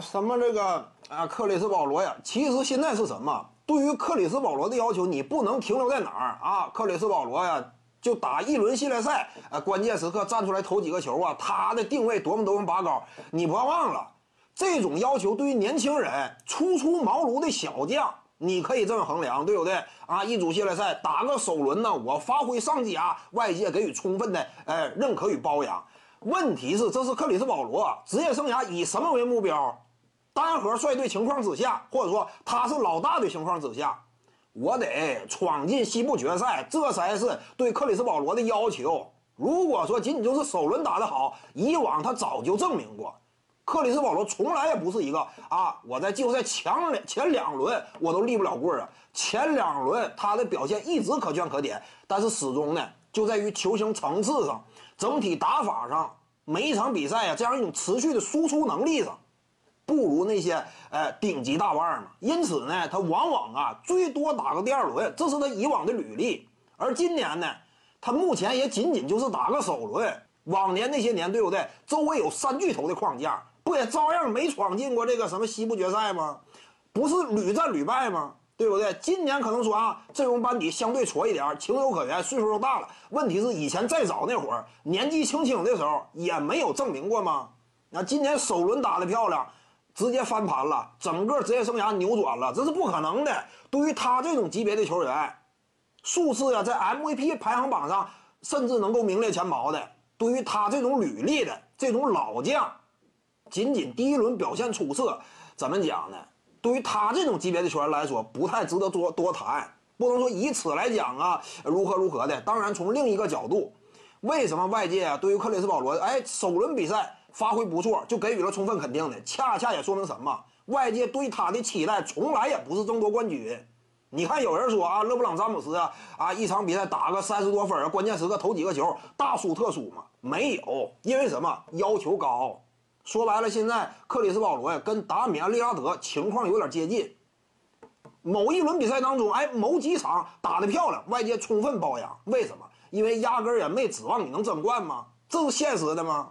什么这个啊，克里斯保罗呀？其实现在是什么？对于克里斯保罗的要求，你不能停留在哪儿啊？克里斯保罗呀，就打一轮系列赛，啊，关键时刻站出来投几个球啊，他的定位多么多么拔高，你不要忘了，这种要求对于年轻人、初出茅庐的小将，你可以这么衡量，对不对？啊，一组系列赛打个首轮呢，我发挥上佳，外界给予充分的呃认可与包养。问题是，这是克里斯保罗职业生涯以什么为目标？单核率队情况之下，或者说他是老大的情况之下，我得闯进西部决赛，这才是对克里斯保罗的要求。如果说仅仅就是首轮打得好，以往他早就证明过，克里斯保罗从来也不是一个啊，我在季后赛强两前两轮我都立不了棍儿啊，前两轮他的表现一直可圈可点，但是始终呢，就在于球星层次上，整体打法上，每一场比赛啊，这样一种持续的输出能力上。不如那些呃顶级大腕嘛，因此呢，他往往啊最多打个第二轮，这是他以往的履历。而今年呢，他目前也仅仅就是打个首轮。往年那些年，对不对？周围有三巨头的框架，不也照样没闯进过这个什么西部决赛吗？不是屡战屡败吗？对不对？今年可能说啊，阵容班底相对矬一点，情有可原，岁数又大了。问题是以前再早那会儿，年纪轻轻的时候也没有证明过吗？那今年首轮打得漂亮。直接翻盘了，整个职业生涯扭转了，这是不可能的。对于他这种级别的球员，数次呀在 MVP 排行榜上甚至能够名列前茅的，对于他这种履历的这种老将，仅仅第一轮表现出色，怎么讲呢？对于他这种级别的球员来说，不太值得多多谈。不能说以此来讲啊，如何如何的。当然，从另一个角度，为什么外界啊对于克里斯保罗，哎，首轮比赛？发挥不错，就给予了充分肯定的，恰恰也说明什么？外界对他的期待从来也不是争夺冠军。你看，有人说啊，勒布朗詹姆斯啊，啊，一场比赛打个三十多分，关键时刻投几个球，大输特输嘛？没有，因为什么？要求高。说白了，现在克里斯保罗呀，跟达米安利拉德情况有点接近。某一轮比赛当中，哎，某几场打得漂亮，外界充分包养。为什么？因为压根儿也没指望你能争冠吗？这是现实的吗？